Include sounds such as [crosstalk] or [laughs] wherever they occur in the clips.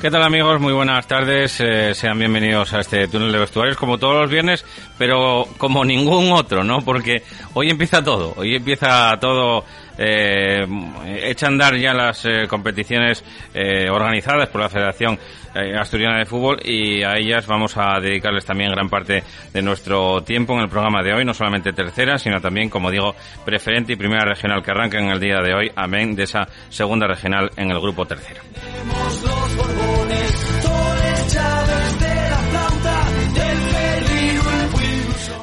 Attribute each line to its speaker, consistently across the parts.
Speaker 1: ¿Qué tal amigos? Muy buenas tardes. Eh, sean bienvenidos a este túnel de vestuarios como todos los viernes, pero como ningún otro, ¿no? Porque hoy empieza todo. Hoy empieza todo. Eh, echa andar ya las eh, competiciones eh, organizadas por la Federación Asturiana de Fútbol y a ellas vamos a dedicarles también gran parte de nuestro tiempo en el programa de hoy, no solamente tercera, sino también, como digo, preferente y primera regional que arranca en el día de hoy, amén de esa segunda regional en el grupo tercero.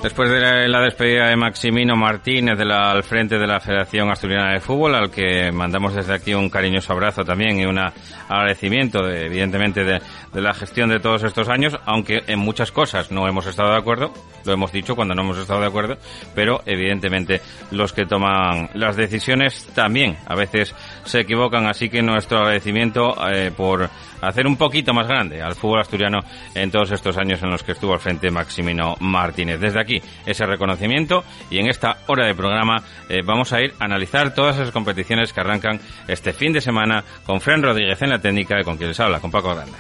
Speaker 1: Después de la despedida de Maximino Martínez de la, al frente de la Federación Asturiana de Fútbol, al que mandamos desde aquí un cariñoso abrazo también y un agradecimiento, de, evidentemente, de, de, la gestión de todos estos años, aunque en muchas cosas no hemos estado de acuerdo, lo hemos dicho cuando no hemos estado de acuerdo, pero evidentemente los que toman las decisiones también a veces se equivocan, así que nuestro agradecimiento eh, por hacer un poquito más grande al fútbol asturiano en todos estos años en los que estuvo al frente Maximino Martínez. Desde aquí ese reconocimiento y en esta hora de programa eh, vamos a ir a analizar todas esas competiciones que arrancan este fin de semana con Fran Rodríguez en la técnica y con quien les habla, con Paco Grande.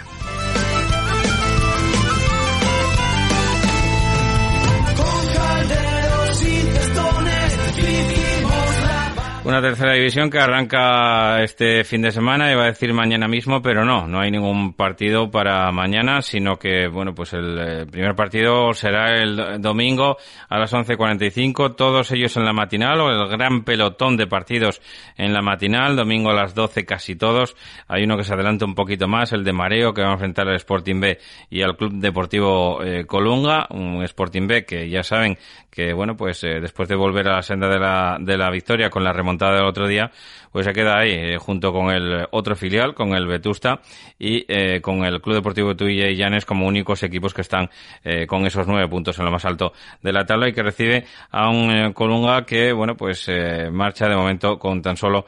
Speaker 1: Una tercera división que arranca este fin de semana, iba a decir mañana mismo, pero no, no hay ningún partido para mañana, sino que, bueno, pues el eh, primer partido será el domingo a las 11.45, todos ellos en la matinal, o el gran pelotón de partidos en la matinal, domingo a las 12 casi todos. Hay uno que se adelanta un poquito más, el de Mareo, que va a enfrentar al Sporting B y al Club Deportivo eh, Colunga, un Sporting B que ya saben que, bueno, pues eh, después de volver a la senda de la, de la victoria con la remontada del otro día, pues se queda ahí eh, junto con el otro filial, con el Vetusta y eh, con el Club Deportivo Tuilla y Llanes como únicos equipos que están eh, con esos nueve puntos en lo más alto de la tabla y que recibe a un Colunga que, bueno, pues marcha de momento con tan solo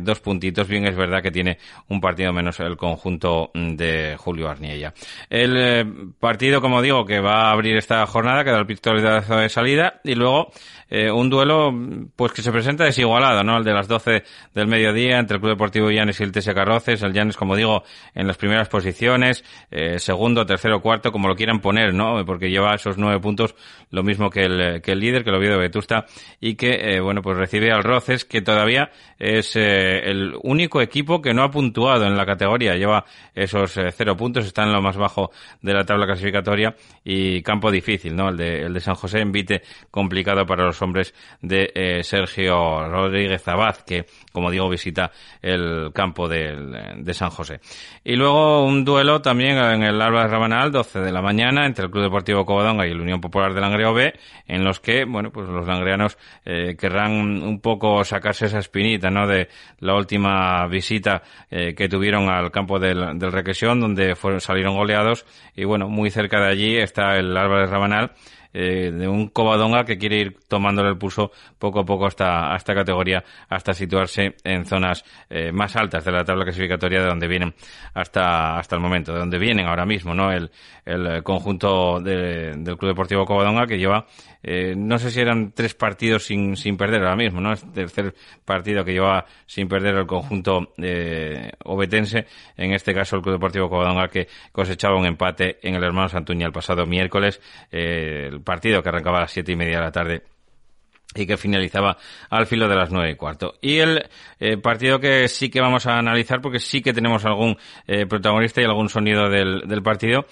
Speaker 1: dos puntitos. Bien, es verdad que tiene un partido menos el conjunto de Julio Arniella. El partido, como digo, que va a abrir esta jornada, que da el pistoletazo de salida y luego un duelo pues que se presenta desigualado, ¿no? El de las 12 del mediodía entre el Club Deportivo Llanes y el TS Carroces. El Llanes, como digo, en las primeras posiciones, eh, segundo, tercero, cuarto, como lo quieran poner, ¿no? Porque lleva esos nueve puntos, lo mismo que el, que el líder, que el Oviedo de Vetusta, y que, eh, bueno, pues recibe al Roces, que todavía es eh, el único equipo que no ha puntuado en la categoría. Lleva esos eh, cero puntos, está en lo más bajo de la tabla clasificatoria y campo difícil, ¿no? El de, el de San José, envite complicado para los hombres de Sergio Rodríguez Abad, que, como digo, visita el campo de, de, San José. Y luego un duelo también en el Álvarez Rabanal, 12 de la mañana, entre el Club Deportivo Covadonga y el Unión Popular de Langreo B, en los que, bueno, pues los langreanos eh, querrán un poco sacarse esa espinita, ¿no? De la última visita eh, que tuvieron al campo del, del Requesión, donde fueron, salieron goleados, y bueno, muy cerca de allí está el Álvarez Rabanal, eh, de un Covadonga que quiere ir tomándole el pulso poco a poco hasta a esta categoría, hasta situarse en zonas eh, más altas de la tabla clasificatoria de donde vienen hasta hasta el momento, de donde vienen ahora mismo, ¿no? El, el conjunto de, del Club Deportivo Covadonga que lleva eh, no sé si eran tres partidos sin, sin perder ahora mismo, ¿no? Es el tercer partido que lleva sin perder el conjunto eh, obetense, en este caso el Club Deportivo Covadonga que cosechaba un empate en el Hermano Santuña el pasado miércoles, eh, el partido que arrancaba a las siete y media de la tarde y que finalizaba al filo de las nueve y cuarto. Y el eh, partido que sí que vamos a analizar, porque sí que tenemos algún eh, protagonista y algún sonido del, del partido,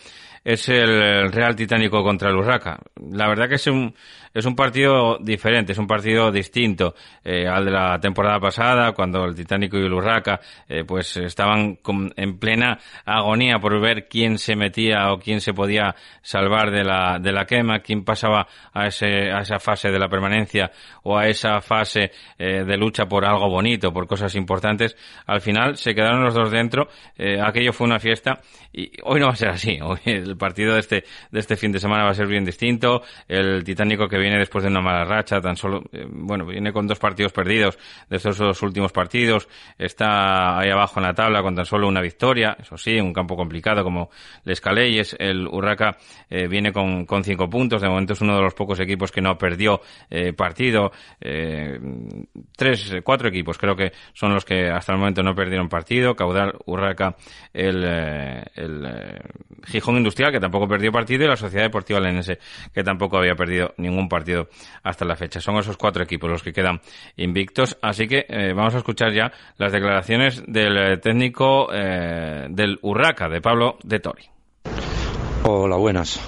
Speaker 1: es el Real Titánico contra el Urraca. La verdad que es un, es un partido diferente, es un partido distinto eh, al de la temporada pasada, cuando el Titánico y el Urraca eh, pues estaban en plena agonía por ver quién se metía o quién se podía salvar de la, de la quema, quién pasaba a, ese, a esa fase de la permanencia o a esa fase eh, de lucha por algo bonito, por cosas importantes. Al final se quedaron los dos dentro, eh, aquello fue una fiesta y hoy no va a ser así. [laughs] Hoy partido de este, de este fin de semana va a ser bien distinto. El Titánico que viene después de una mala racha, tan solo, eh, bueno, viene con dos partidos perdidos de estos dos últimos partidos, está ahí abajo en la tabla con tan solo una victoria, eso sí, un campo complicado como Les Caleyes, el Urraca eh, viene con, con cinco puntos, de momento es uno de los pocos equipos que no perdió eh, partido, tres, cuatro equipos creo que son los que hasta el momento no perdieron partido, Caudal, Urraca, el, el Gijón Industrial que tampoco perdió partido y la Sociedad Deportiva Lenense que tampoco había perdido ningún partido hasta la fecha. Son esos cuatro equipos los que quedan invictos, así que eh, vamos a escuchar ya las declaraciones del eh, técnico eh, del Urraca, de Pablo de Tori.
Speaker 2: Hola, buenas.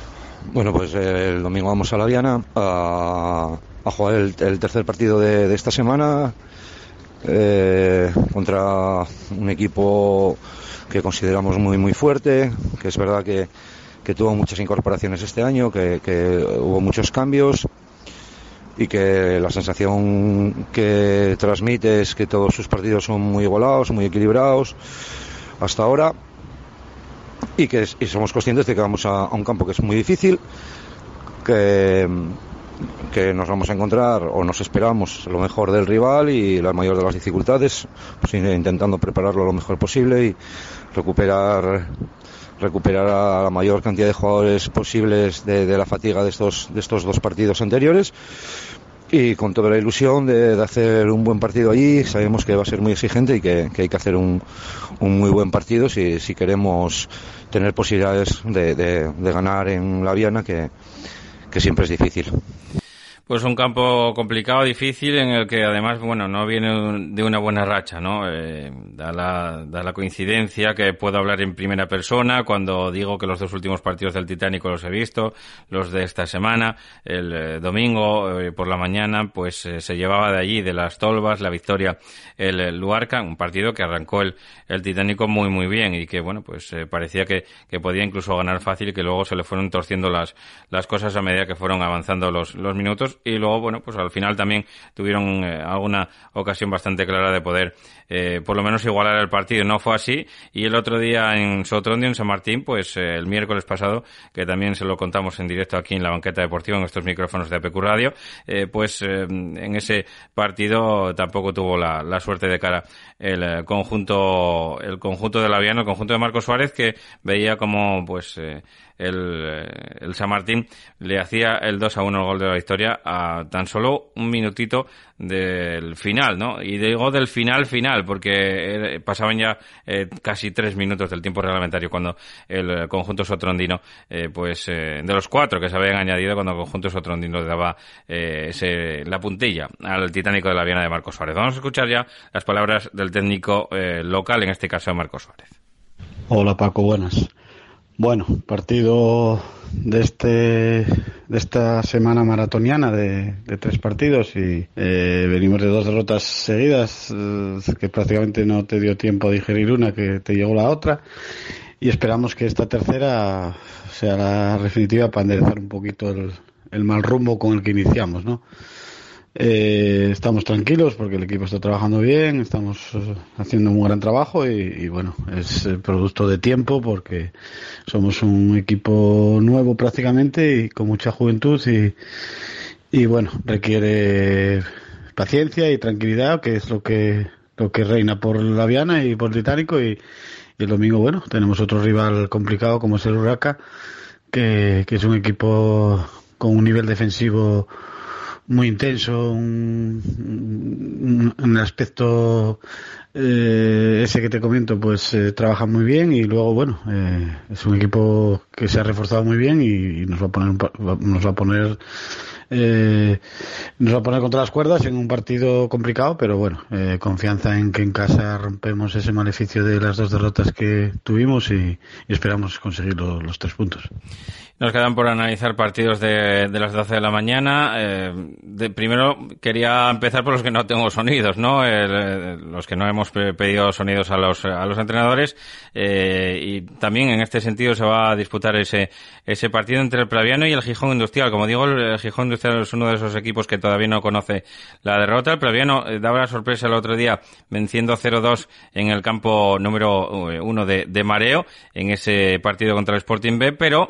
Speaker 2: Bueno, pues el domingo vamos a la Diana a, jugar el, tercer partido de, esta semana contra un equipo que consideramos muy muy fuerte, que es verdad que, que tuvo muchas incorporaciones este año, que, hubo muchos cambios y que la sensación que transmite es que todos sus partidos son muy igualados, muy equilibrados hasta ahora y que somos conscientes de que vamos a, un campo que es muy difícil, que, que nos vamos a encontrar o nos esperamos lo mejor del rival y la mayor de las dificultades, pues intentando prepararlo lo mejor posible y recuperar recuperar a la mayor cantidad de jugadores posibles de, de la fatiga de estos, de estos dos partidos anteriores y con toda la ilusión de, de, hacer un buen partido allí. Sabemos que va a ser muy exigente y que, hay que hacer un, un, muy buen partido si, si queremos tener posibilidades de, de, de ganar en la Viana, que, que siempre es difícil.
Speaker 1: Pues un campo complicado, difícil, en el que además, bueno, no viene de una buena racha, ¿no? Eh, da, la, da la coincidencia que puedo hablar en primera persona cuando digo que los dos últimos partidos del Titánico los he visto, los de esta semana, el eh, domingo eh, por la mañana, pues se llevaba de allí, de las Tolvas, la victoria el, Luarca, un partido que arrancó el, el muy, muy bien y que, bueno, pues parecía que, podía incluso ganar fácil y que luego se le fueron torciendo las, las cosas a medida que fueron avanzando los minutos y luego, bueno, pues al final también tuvieron eh, alguna ocasión bastante clara de poder eh, por lo menos igualar el partido. No fue así y el otro día en Sotrondio, en San Martín, pues eh, el miércoles pasado, que también se lo contamos en directo aquí en la banqueta deportiva, en estos micrófonos de APQ Radio, eh, pues eh, en ese partido tampoco tuvo la, la suerte de cara el conjunto el conjunto de Laviano, el conjunto de Marcos Suárez, que veía como pues el, el San Martín le hacía el 2 a 1 el gol de la victoria a tan solo un minutito del final, ¿no? Y digo del final final, porque pasaban ya eh, casi tres minutos del tiempo reglamentario cuando el conjunto sotrondino, eh, pues eh, de los cuatro que se habían añadido cuando el conjunto sotrondino daba eh, ese, la puntilla al titánico de la Viana de Marcos Suárez. Vamos a escuchar ya las palabras del técnico eh, local, en este caso Marcos Suárez.
Speaker 3: Hola Paco, buenas. Bueno, partido de este de esta semana maratoniana de, tres partidos y eh, venimos de dos derrotas seguidas eh, que prácticamente no te dio tiempo a digerir una que te llegó la otra y esperamos que esta tercera sea la definitiva para enderezar un poquito el, el mal rumbo con el que iniciamos, ¿no? Eh, estamos tranquilos porque el equipo está trabajando bien, estamos eh, haciendo un gran trabajo y, bueno, es producto de tiempo porque somos un equipo nuevo prácticamente y con mucha juventud y, y bueno, requiere paciencia y tranquilidad, que es lo que lo que reina por la Viana y por Británico y, y el domingo, bueno, tenemos otro rival complicado como es el Huraca, que, que es un equipo con un nivel defensivo muy intenso, un, un, aspecto eh, ese que te comento, pues eh, trabaja muy bien y luego, bueno, eh, es un equipo que se ha reforzado muy bien y, nos va a poner, nos va a poner eh, nos va a poner contra las cuerdas en un partido complicado, pero bueno, eh, confianza en que en casa rompemos ese maleficio de las dos derrotas que tuvimos y, esperamos conseguir los tres puntos.
Speaker 1: Nos quedan por analizar partidos de, de las 12 de la mañana. Eh, de, primero quería empezar por los que no tengo sonidos, ¿no? Eh, los que no hemos pedido sonidos a los, a los entrenadores. Eh, y también en este sentido se va a disputar ese, ese partido entre el Praviano y el Gijón Industrial. Como digo, el, Gijón Industrial es uno de esos equipos que todavía no conoce la derrota. El Praviano eh, daba la sorpresa el otro día venciendo 0-2 en el campo número uno de, de Mareo en ese partido contra el Sporting B, pero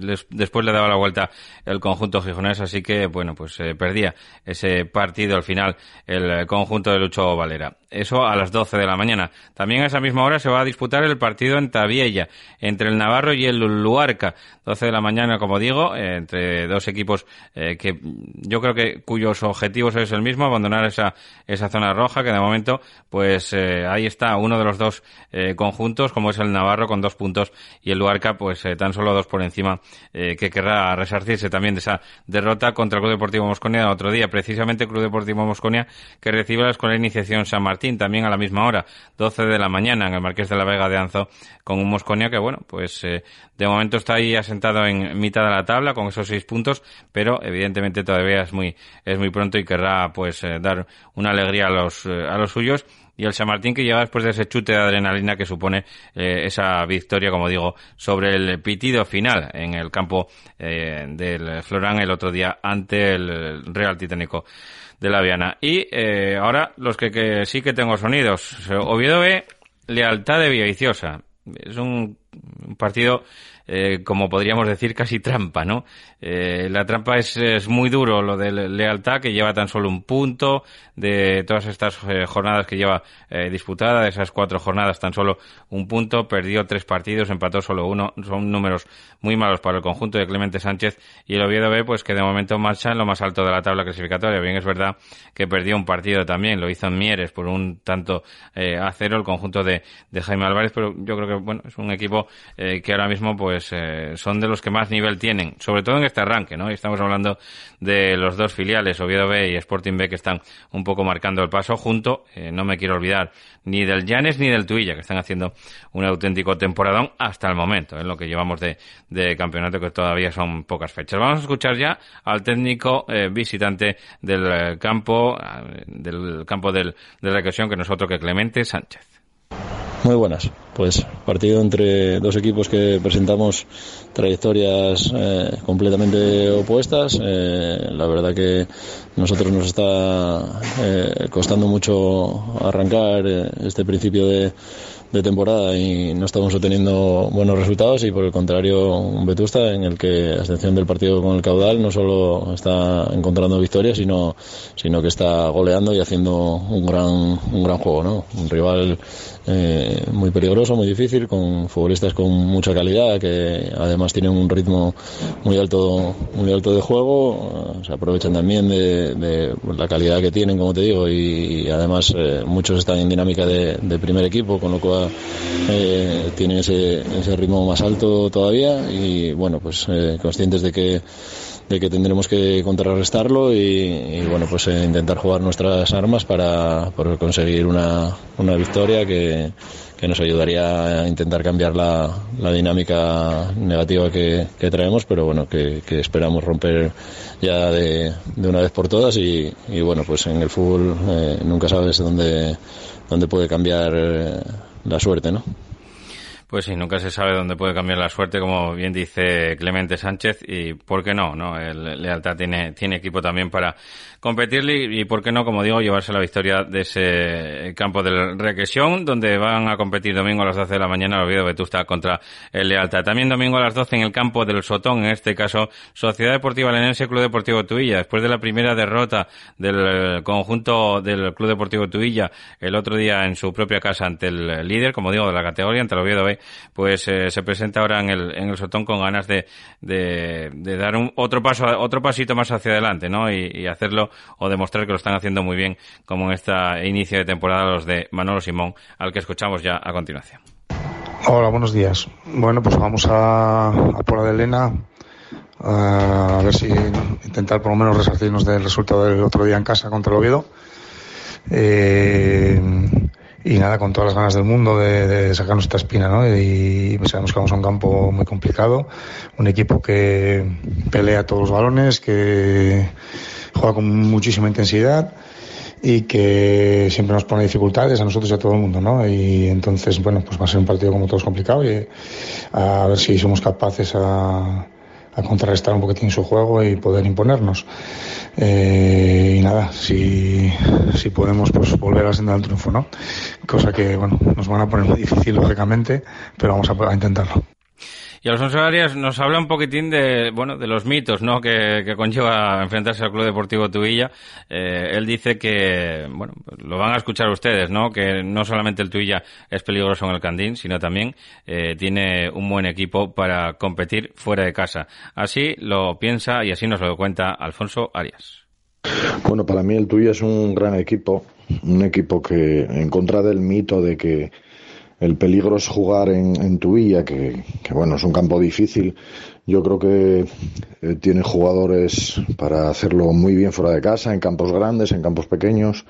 Speaker 1: eh, después le daba la vuelta el conjunto gijonés, así que, bueno, pues eh, perdía ese partido al final el conjunto de Lucho Valera. Eso a las 12 de la mañana. También a esa misma hora se va a disputar el partido en Tabiella, entre el Navarro y el Luarca. 12 de la mañana, como digo, entre dos equipos eh, que yo creo que cuyos objetivos es el mismo, abandonar esa, esa zona roja, que de momento, pues eh, ahí está uno de los dos conjuntos, como es el Navarro con dos puntos y el Luarca, pues tan solo dos por encima eh, que querrá resarcirse también de esa derrota contra el Club Deportivo Mosconia otro día. Precisamente el Club Deportivo Mosconia que recibe la Escuela Iniciación San Martín también a la misma hora, 12 de la mañana en el Marqués de la Vega de Anzo con un Mosconia que bueno, pues eh, de momento está ahí asentado en mitad de la tabla con esos seis puntos, pero evidentemente todavía es muy es muy pronto y querrá pues eh, dar una alegría a los a los suyos y el San Martín que llega después de ese chute de adrenalina que supone eh, esa victoria, como digo, sobre el pitido final en el campo eh, del Florán el otro día ante el Real Titánico de la Viana. Y eh, ahora los que, sí que tengo sonidos. Oviedo B, Lealtad de Villaviciosa. Es un partido eh, como podríamos decir, casi trampa, ¿no? Eh, la trampa es, es, muy duro, lo de lealtad, que lleva tan solo un punto de todas estas eh, jornadas que lleva eh, disputada, de esas cuatro jornadas, tan solo un punto, perdió tres partidos, empató solo uno, son números muy malos para el conjunto de Clemente Sánchez y el Oviedo B, pues que de momento marcha en lo más alto de la tabla clasificatoria. Bien, es verdad que perdió un partido también, lo hizo en Mieres por un tanto a cero el conjunto de, de Jaime Álvarez, pero yo creo que, bueno, es un equipo que ahora mismo, pues, pues eh, son de los que más nivel tienen, sobre todo en este arranque, ¿no? Estamos hablando de los dos filiales, Oviedo B y Sporting B, que están un poco marcando el paso junto, eh, no me quiero olvidar, ni del Llanes ni del Tuilla, que están haciendo un auténtico temporadón hasta el momento, en lo que llevamos de, campeonato, que todavía son pocas fechas. Vamos a escuchar ya al técnico eh, visitante del campo, del campo del, de la recreación, que no es otro que Clemente Sánchez.
Speaker 4: Muy buenas. Pues partido entre dos equipos que presentamos trayectorias eh, completamente opuestas. Eh, la verdad que nosotros nos está eh, costando mucho arrancar eh, este principio de, de temporada y no estamos obteniendo buenos resultados y por el contrario un Vetusta en el que a excepción del partido con el caudal no solo está encontrando victorias sino sino que está goleando y haciendo un gran un gran juego no un rival eh, muy peligroso muy difícil con futbolistas con mucha calidad que además tienen un ritmo muy alto muy alto de juego se aprovechan también de, de la calidad que tienen como te digo y, además eh, muchos están en dinámica de, de primer equipo con lo cual eh, tienen ese, ese, ritmo más alto todavía y bueno, pues eh, conscientes de que de que tendremos que contrarrestarlo y, bueno pues eh, intentar jugar nuestras armas para, conseguir una, una victoria que, que nos ayudaría a intentar cambiar la, la dinámica negativa que, que, traemos, pero bueno, que, esperamos romper ya de, de, una vez por todas y, y, bueno, pues en el fútbol eh, nunca sabes dónde, dónde puede cambiar eh, la suerte, ¿no?
Speaker 1: Pues sí, nunca se sabe dónde puede cambiar la suerte, como bien dice Clemente Sánchez, y por qué no, ¿no? El Lealtad tiene, tiene equipo también para competirle y, por qué no, como digo, llevarse la victoria de ese campo del Requesión, donde van a competir domingo a las 12 de la mañana el Oviedo Vetusta contra el Lealtad. También domingo a las 12 en el campo del Sotón, en este caso Sociedad Deportiva Lenense, Club Deportivo Tuilla. Después de la primera derrota del conjunto del Club Deportivo Tuilla el otro día en su propia casa ante el líder, como digo, de la categoría, ante el Oviedo B, pues eh, se presenta ahora en el, en el Sotón con ganas de, de, dar un, otro paso, otro pasito más hacia adelante, ¿no? Y, hacerlo o demostrar que lo están haciendo muy bien, como en este inicio de temporada los de Manolo Simón, al que escuchamos ya a continuación.
Speaker 5: Hola, buenos días. Bueno, pues vamos a, a por Elena a ver si intentar por lo menos resarcirnos del resultado del otro día en casa contra el Oviedo. Eh, y nada, con todas las ganas del mundo de, de sacar nuestra espina, ¿no? Y sabemos que vamos a un campo muy complicado, un equipo que pelea todos los balones, que juega con muchísima intensidad y que siempre nos pone dificultades a nosotros y a todo el mundo, ¿no? Y entonces, bueno, pues va a ser un partido como todos complicado y a ver si somos capaces a a contrarrestar un poquitín su juego y poder imponernos. Eh, y nada, si, si podemos pues volver a la senda del triunfo, ¿no? Cosa que, bueno, nos van a poner muy difícil, lógicamente, pero vamos a intentarlo.
Speaker 1: Y Alfonso Arias nos habla un poquitín de, bueno, de los mitos, ¿no? Que, que conlleva enfrentarse al Club Deportivo Tuilla. Eh, él dice que, bueno, lo van a escuchar ustedes, ¿no? Que no solamente el Tuilla es peligroso en el Candín, sino también eh, tiene un buen equipo para competir fuera de casa. Así lo piensa y así nos lo cuenta Alfonso Arias.
Speaker 6: Bueno, para mí el Tuilla es un gran equipo, un equipo que en contra del mito de que el peligro es jugar en, en Tuilla, que, bueno, es un campo difícil. Yo creo que eh, tiene jugadores para hacerlo muy bien fuera de casa, en campos grandes, en campos pequeños.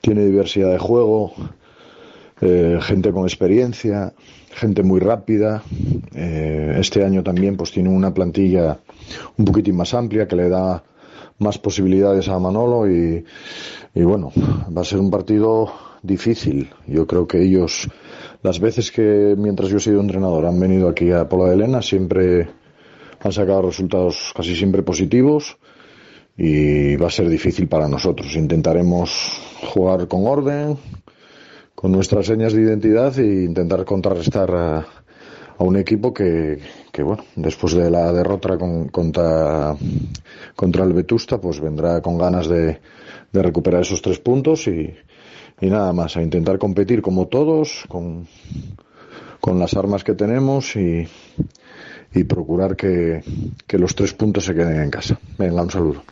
Speaker 6: Tiene diversidad de juego, eh, gente con experiencia, gente muy rápida. Eh, este año también pues tiene una plantilla un poquitín más amplia que le da más posibilidades a Manolo y, y bueno, va a ser un partido difícil. Yo creo que ellos las veces que mientras yo he sido entrenador han venido aquí a Pola de Elena siempre han sacado resultados casi siempre positivos y va a ser difícil para nosotros. Intentaremos jugar con orden, con nuestras señas de identidad e intentar contrarrestar a, un equipo que, que, bueno, después de la derrota contra, contra el Vetusta, pues vendrá con ganas de, de recuperar esos tres puntos y, y nada más, a intentar competir como todos, con, con las armas que tenemos y, y procurar que, que los tres puntos se queden en casa. Venga, un saludo.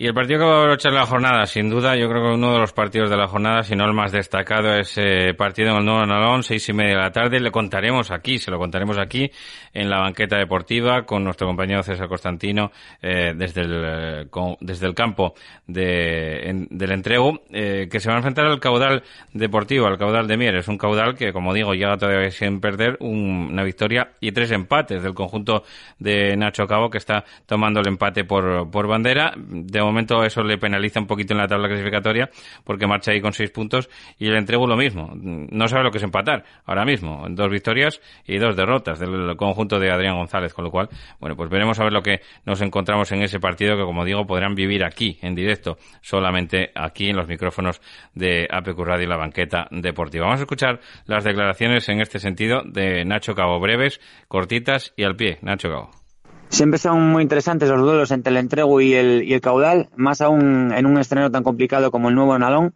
Speaker 1: Y el partido que va a aprovechar la jornada, sin duda, yo creo que uno de los partidos de la jornada, si no el más destacado, es eh, partido en el Nuevo Nalón, seis y media de la tarde. Le contaremos aquí, se lo contaremos aquí, en la banqueta deportiva, con nuestro compañero César Constantino, eh, desde, el, eh, desde el campo de, del entrego, eh, que se va a enfrentar al caudal deportivo, al caudal de Mieres. Un caudal que, como digo, llega todavía sin perder una victoria y tres empates del conjunto de Nacho Cabo, que está tomando el empate por, por bandera. De momento eso le penaliza un poquito en la tabla clasificatoria porque marcha ahí con seis puntos y el entrego lo mismo. No sabe lo que es empatar ahora mismo. Dos victorias y dos derrotas del conjunto de Adrián González, con lo cual, bueno, pues veremos a ver lo que nos encontramos en ese partido que, como digo, podrán vivir aquí, en directo, solamente aquí en los micrófonos de APQ Radio y la banqueta deportiva. Vamos a escuchar las declaraciones en este sentido de Nacho Cabo, breves, cortitas y al pie. Nacho Cabo.
Speaker 7: Siempre son muy interesantes los duelos entre el entrego y el, y el caudal, más aún en un escenario tan complicado como el nuevo Nalón.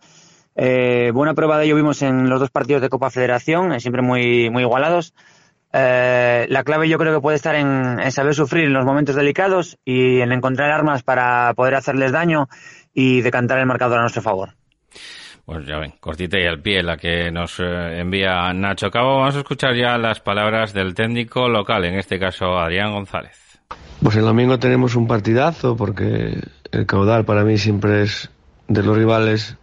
Speaker 7: Eh, buena prueba de ello vimos en los dos partidos de Copa Federación, eh, siempre muy, igualados. Eh, la clave yo creo que puede estar en, en, saber sufrir en los momentos delicados y en encontrar armas para poder hacerles daño y decantar el marcador a nuestro favor.
Speaker 1: Pues ya ven, cortita y al pie la que nos envía Nacho Cabo. Vamos a escuchar ya las palabras del técnico local, en este caso Adrián González.
Speaker 8: Pues el domingo tenemos un partidazo porque el caudal para mí siempre es de los rivales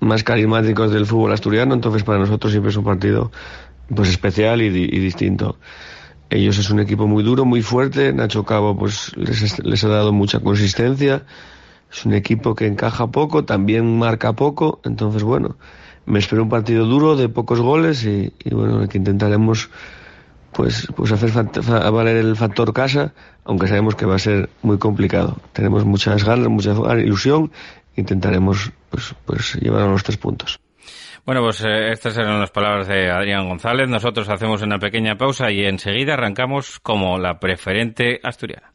Speaker 8: más carismáticos del fútbol asturiano, entonces para nosotros siempre es un partido pues especial y, distinto. Ellos es un equipo muy duro, muy fuerte, Nacho Cabo pues les, les, ha dado mucha consistencia, es un equipo que encaja poco, también marca poco, entonces bueno, me espero un partido duro de pocos goles y, y bueno, que intentaremos pues, pues hacer valer el factor casa, aunque sabemos que va a ser muy complicado. Tenemos muchas ganas, mucha ilusión, intentaremos pues, pues llevar a los tres puntos.
Speaker 1: Bueno, pues eh, estas eran las palabras de Adrián González. Nosotros hacemos una pequeña pausa y enseguida arrancamos como la preferente asturiana.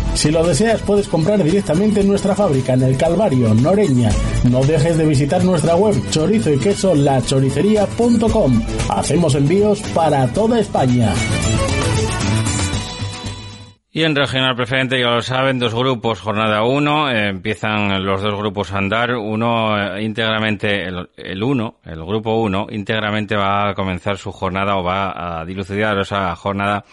Speaker 9: Si lo deseas, puedes comprar directamente en nuestra fábrica en el Calvario, Noreña. No dejes de visitar nuestra web chorizo y queso lachoricería.com. Hacemos envíos para toda España.
Speaker 1: Y en regional preferente, ya lo saben, dos grupos, jornada 1, eh, empiezan los dos grupos a andar, uno eh, íntegramente, el 1, el, grupo 1, íntegramente va a comenzar su jornada o va a dilucidar esa jornada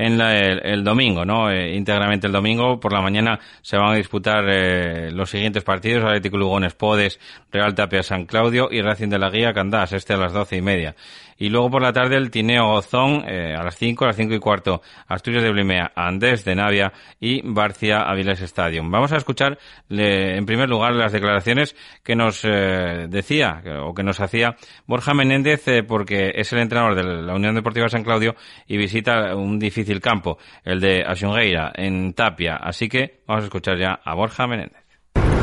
Speaker 1: en la, el, domingo, ¿no? Eh, íntegramente el domingo. Por la mañana se van a disputar eh, los siguientes partidos. Atlético Lugones, Podes, Real Tapia, San Claudio y Racing de la Guía, Candás, este a las doce y media. Y luego por la tarde el Tineo Gozón eh, a las 5, a las 5 y cuarto, Asturias de Blimea, Andés de Navia y Barcia Aviles Stadium. Vamos a escuchar en primer lugar las declaraciones que nos eh, decía o que nos hacía Borja Menéndez eh, porque es el entrenador de la Unión Deportiva San Claudio y visita un difícil campo, el de Asungeira en Tapia. Así que vamos a escuchar ya a Borja Menéndez.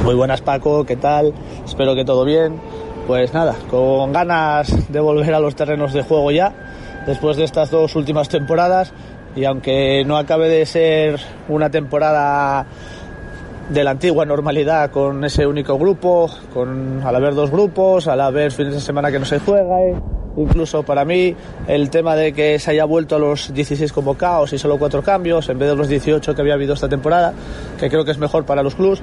Speaker 10: Muy buenas Paco, ¿qué tal? Espero que todo bien. Pues nada, con ganas de volver a los terrenos de juego ya, después de estas dos últimas temporadas, y aunque no acabe de ser una temporada de la antigua normalidad con ese único grupo, con al haber dos grupos, al haber fines de semana que no se juega, eh, incluso para mí el tema de que se haya vuelto a los 16 convocados y solo cuatro cambios en vez de los 18 que había habido esta temporada, que creo que es mejor para los clubes,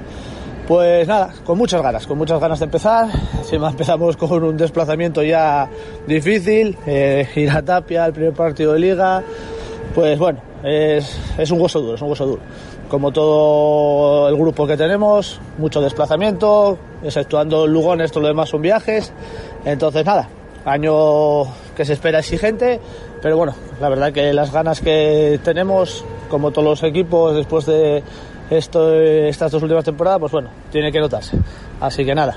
Speaker 10: pues nada, con muchas ganas, con muchas ganas de empezar. Encima empezamos con un desplazamiento ya difícil, eh, ir a Tapia, el primer partido de liga. Pues bueno, es, es un hueso duro, es un hueso duro. Como todo el grupo que tenemos, mucho desplazamiento, exceptuando Lugones, todo lo demás son viajes. Entonces nada, año que se espera exigente, pero bueno, la verdad que las ganas que tenemos, como todos los equipos, después de esto, estas dos últimas temporadas, pues bueno, tiene que notarse. Así que nada,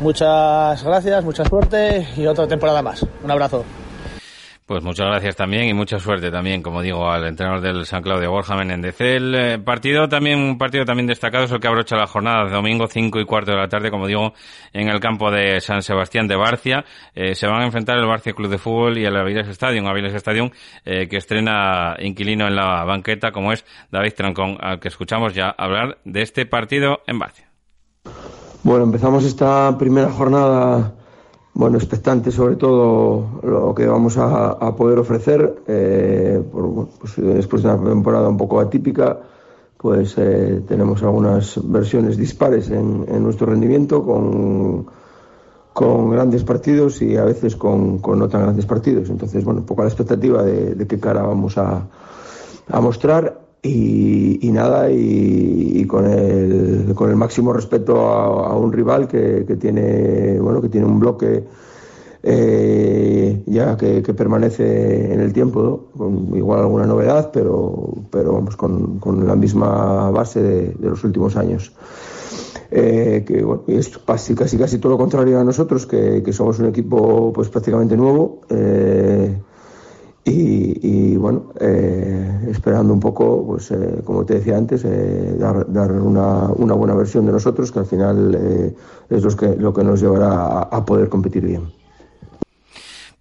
Speaker 10: muchas gracias, mucha suerte y otra temporada más. Un abrazo.
Speaker 1: Pues muchas gracias también y mucha suerte también, como digo, al entrenador del San Claudio Borja Menéndez. El eh, partido también, un partido también destacado es el que abrocha la jornada domingo, cinco y cuarto de la tarde, como digo, en el campo de San Sebastián de Barcia. Eh, se van a enfrentar el Barcia Club de Fútbol y el Aviles Stadium, Aviles Stadium, eh, que estrena inquilino en la banqueta, como es David Trancón, al que escuchamos ya hablar de este partido en Barcia.
Speaker 11: Bueno, empezamos esta primera jornada bueno, expectante sobre todo lo que vamos a, poder ofrecer. Eh, pues después de una temporada un poco atípica, pues eh, tenemos algunas versiones dispares en, nuestro rendimiento con, grandes partidos y a veces con, no tan grandes partidos. Entonces, bueno, un poco la expectativa de, qué cara vamos a mostrar. Y, nada, y, con, el, con el máximo respeto a, un rival que, que, tiene, bueno, que tiene un bloque eh, ya que, permanece en el tiempo, con igual alguna novedad, pero, pero vamos, con, con la misma base de, los últimos años. Eh, que es casi, casi, casi todo lo contrario a nosotros, que, que somos un equipo pues prácticamente nuevo. Eh, y, bueno, esperando un poco, pues como te decía antes, dar, dar una, una, buena versión de nosotros, que al final es lo que, lo que nos llevará a poder competir bien.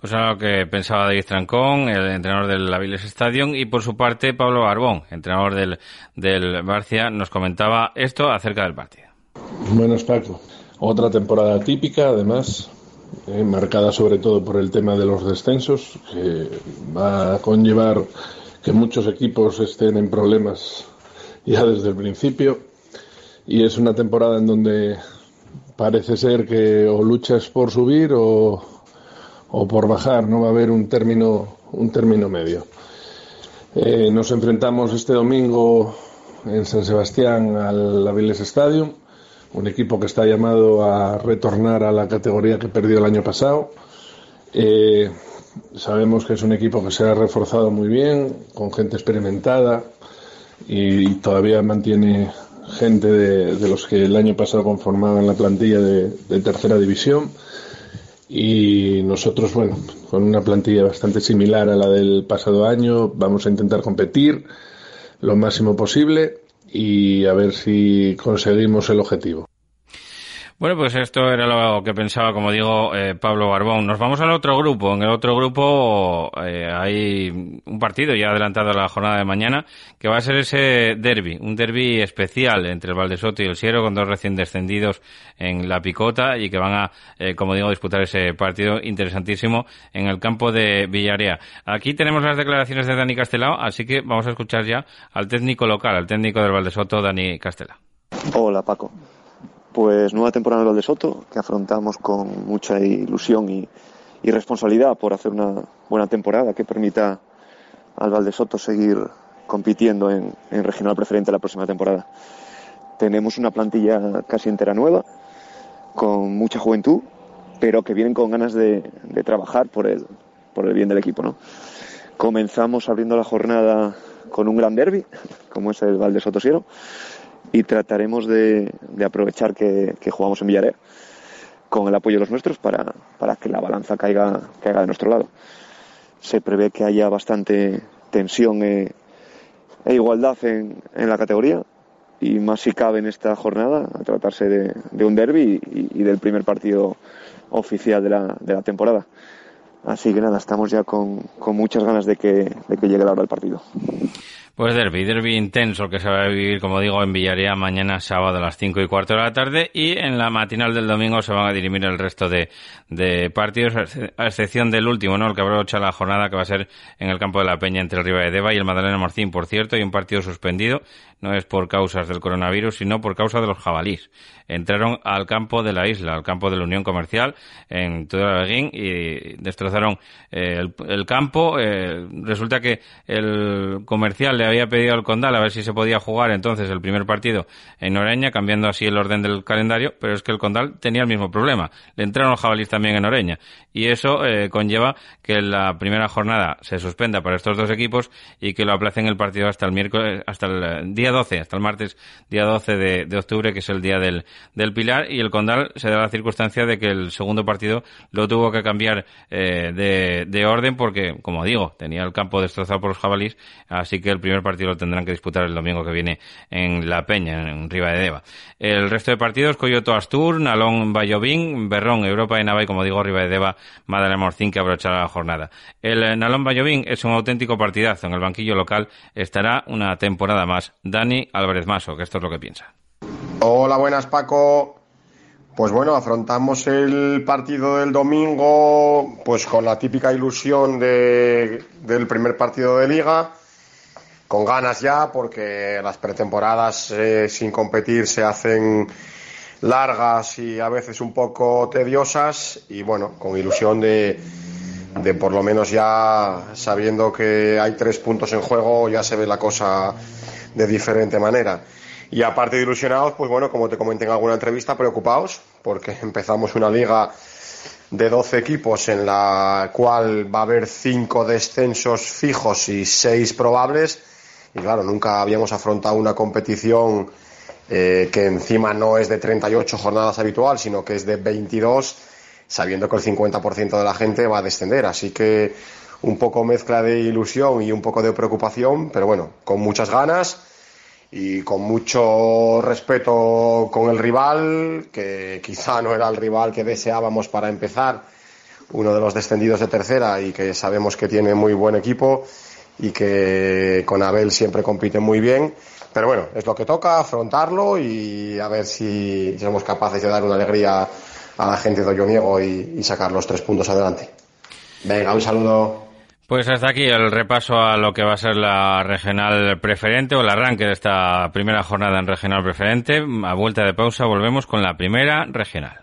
Speaker 1: Pues era lo que pensaba David Trancón, el entrenador del Aviles Stadium, y por su parte Pablo Arbón, entrenador del, del Barcia, nos comentaba esto acerca del partido.
Speaker 12: Buenas, Paco. Otra temporada típica, además, eh, marcada sobre todo por el tema de los descensos, que va a conllevar que muchos equipos estén en problemas ya desde el principio. Y es una temporada en donde parece ser que o luchas por subir o o por bajar, no va a haber un término, un término medio. Eh, nos enfrentamos este domingo en San Sebastián al Aviles Stadium, un equipo que está llamado a retornar a la categoría que perdió el año pasado. Eh, sabemos que es un equipo que se ha reforzado muy bien, con gente experimentada y, todavía mantiene gente de, los que el año pasado conformaban la plantilla de tercera división y nosotros, bueno, con una plantilla bastante similar a la del pasado año, vamos a intentar competir lo máximo posible y a ver si conseguimos el objetivo.
Speaker 1: Bueno, pues esto era lo que pensaba, como digo, eh, Pablo Barbón. Nos vamos al otro grupo. En el otro grupo eh, hay un partido ya adelantado a la jornada de mañana, que va a ser ese derby, un derby especial entre el Valdesoto y el Siero, con dos recién descendidos en la picota y que van a, eh, como digo, disputar ese partido interesantísimo en el campo de Villarea. Aquí tenemos las declaraciones de Dani Castelao, así que vamos a escuchar ya al técnico local, al técnico del Valdesoto, Dani Castela.
Speaker 13: Hola, Paco. Pues nueva temporada del de Soto, que afrontamos con mucha ilusión y, responsabilidad por hacer una buena temporada que permita al Valdesoto seguir compitiendo en, regional preferente la próxima temporada. Tenemos una plantilla casi entera nueva, con mucha juventud, pero que vienen con ganas de, trabajar por el, por el bien del equipo. ¿no? Comenzamos abriendo la jornada con un gran derby, como es el Valdesoto Siero y trataremos de, aprovechar que, jugamos en Villarreal con el apoyo de los nuestros para, que la balanza caiga, caiga de nuestro lado. Se prevé que haya bastante tensión e, e igualdad en, la categoría y más si cabe en esta jornada, a tratarse de, un derby y, del primer partido oficial de la, de la temporada. Así que nada, estamos ya con, muchas ganas de que, de que llegue la hora del partido.
Speaker 1: Pues derby, derby intenso que se va a vivir, como digo, en Villaría mañana sábado a las cinco y cuarto de la tarde y en la matinal del domingo se van a dirimir el resto de, partidos, a excepción del último, ¿no? El que abrocha la jornada que va a ser en el campo de la Peña entre el Riva de Deva y el Madalena Morcín, por cierto, y un partido suspendido, no es por causas del coronavirus, sino por causa de los jabalís. Entraron al campo de la isla, al campo de la Unión Comercial, en todo Beguín, y destrozaron eh, el, el, campo. Eh, resulta que el comercial había pedido al Condal a ver si se podía jugar entonces el primer partido en Oreña, cambiando así el orden del calendario, pero es que el Condal tenía el mismo problema. Le entraron los jabalíes también en Oreña. Y eso eh, conlleva que la primera jornada se suspenda para estos dos equipos y que lo aplacen el partido hasta el miércoles, hasta el día 12, hasta el martes día 12 de, de octubre, que es el día del, del Pilar. Y el Condal se da la circunstancia de que el segundo partido lo tuvo que cambiar eh, de, de orden porque, como digo, tenía el campo destrozado por los jabalíes, así que el primer primer partido lo tendrán que disputar el domingo que viene en La Peña, en Riva de Deva. El resto de partidos, Coyoto Astur, Nalón Bayovín, Berrón, Europa de Nava y como digo, Riva de Deva, Madalena Morcín que abrochará la jornada. El eh, Nalón Bayovín es un auténtico partidazo. En el banquillo local estará una temporada más. Dani Álvarez Maso, que esto es lo que piensa.
Speaker 14: Hola, buenas Paco. Pues bueno, afrontamos el partido del domingo pues con la típica ilusión de, del primer partido de liga con ganas ya porque las pretemporadas eh, sin competir se hacen largas y a veces un poco tediosas y bueno, con ilusión de, de por lo menos ya sabiendo que hay tres puntos en juego, ya se ve la cosa de diferente manera. Y aparte de ilusionados, pues bueno, como te comenté en alguna entrevista, preocupados, porque [laughs] empezamos una liga de 12 equipos en la cual va a haber cinco descensos fijos y seis probables. Y claro, nunca habíamos afrontado una competición eh, que encima no es de 38 jornadas habitual, sino que es de 22, sabiendo que el 50% de la gente va a descender. Así que un poco mezcla de ilusión y un poco de preocupación, pero bueno, con muchas ganas y con mucho respeto con el rival, que quizá no era el rival que deseábamos para empezar, uno de los descendidos de tercera y que sabemos que tiene muy buen equipo y que con Abel siempre compite muy bien. Pero bueno, es lo que toca, afrontarlo y a ver si somos capaces de dar una alegría a la gente de Olloniego y, y sacar los tres puntos adelante. Venga, un saludo.
Speaker 1: Pues hasta aquí el repaso a lo que va a ser la regional preferente o el arranque de esta primera jornada en regional preferente. A vuelta de pausa volvemos con la primera regional.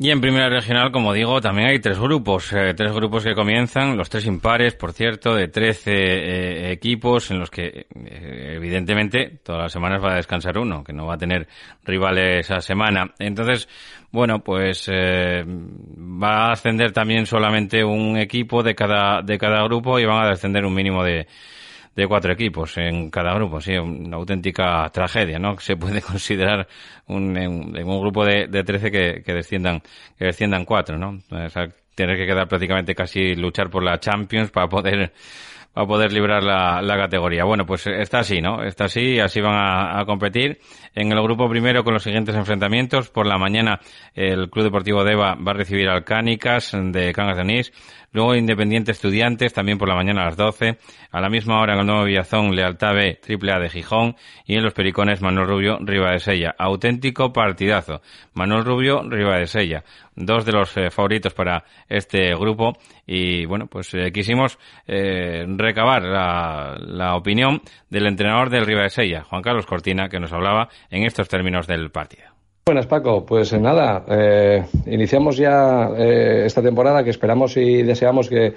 Speaker 1: Y en primera regional, como digo, también hay tres grupos, eh, tres grupos que comienzan, los tres impares, por cierto, de 13 eh, equipos en los que, eh, evidentemente, todas las semanas va a descansar uno, que no va a tener rivales esa semana. Entonces, bueno, pues va a ascender también solamente un equipo de cada, de cada grupo y van a descender un mínimo de, de cuatro equipos en cada grupo, sí, una auténtica tragedia, ¿no? Se puede [laughs] considerar un, en, un grupo de, de 13 que, que desciendan, que desciendan cuatro, ¿no? O tener que quedar prácticamente casi luchar por la Champions para poder para poder librar la, la, categoría. Bueno, pues está así, ¿no? Está así, así van a, a, competir. En el grupo primero con los siguientes enfrentamientos. Por la mañana el Club Deportivo Deva va a recibir al Cánicas de Cangas de. Luego Independiente Estudiantes, también por la mañana a las 12. A la misma hora en el Nuevo Villazón, Lealtad B, Triple A de Gijón. Y en los Pericones, Manuel Rubio, Riva de. Auténtico partidazo. Manuel Rubio, Riva de Sella. Dos de los eh, favoritos para este grupo. Y bueno, pues eh, quisimos eh, recabar la, opinión del entrenador del Riva de Sella, Juan Carlos Cortina, que nos hablaba en estos términos del partido.
Speaker 15: Buenas, Paco. Pues nada, iniciamos ya esta temporada que esperamos y deseamos que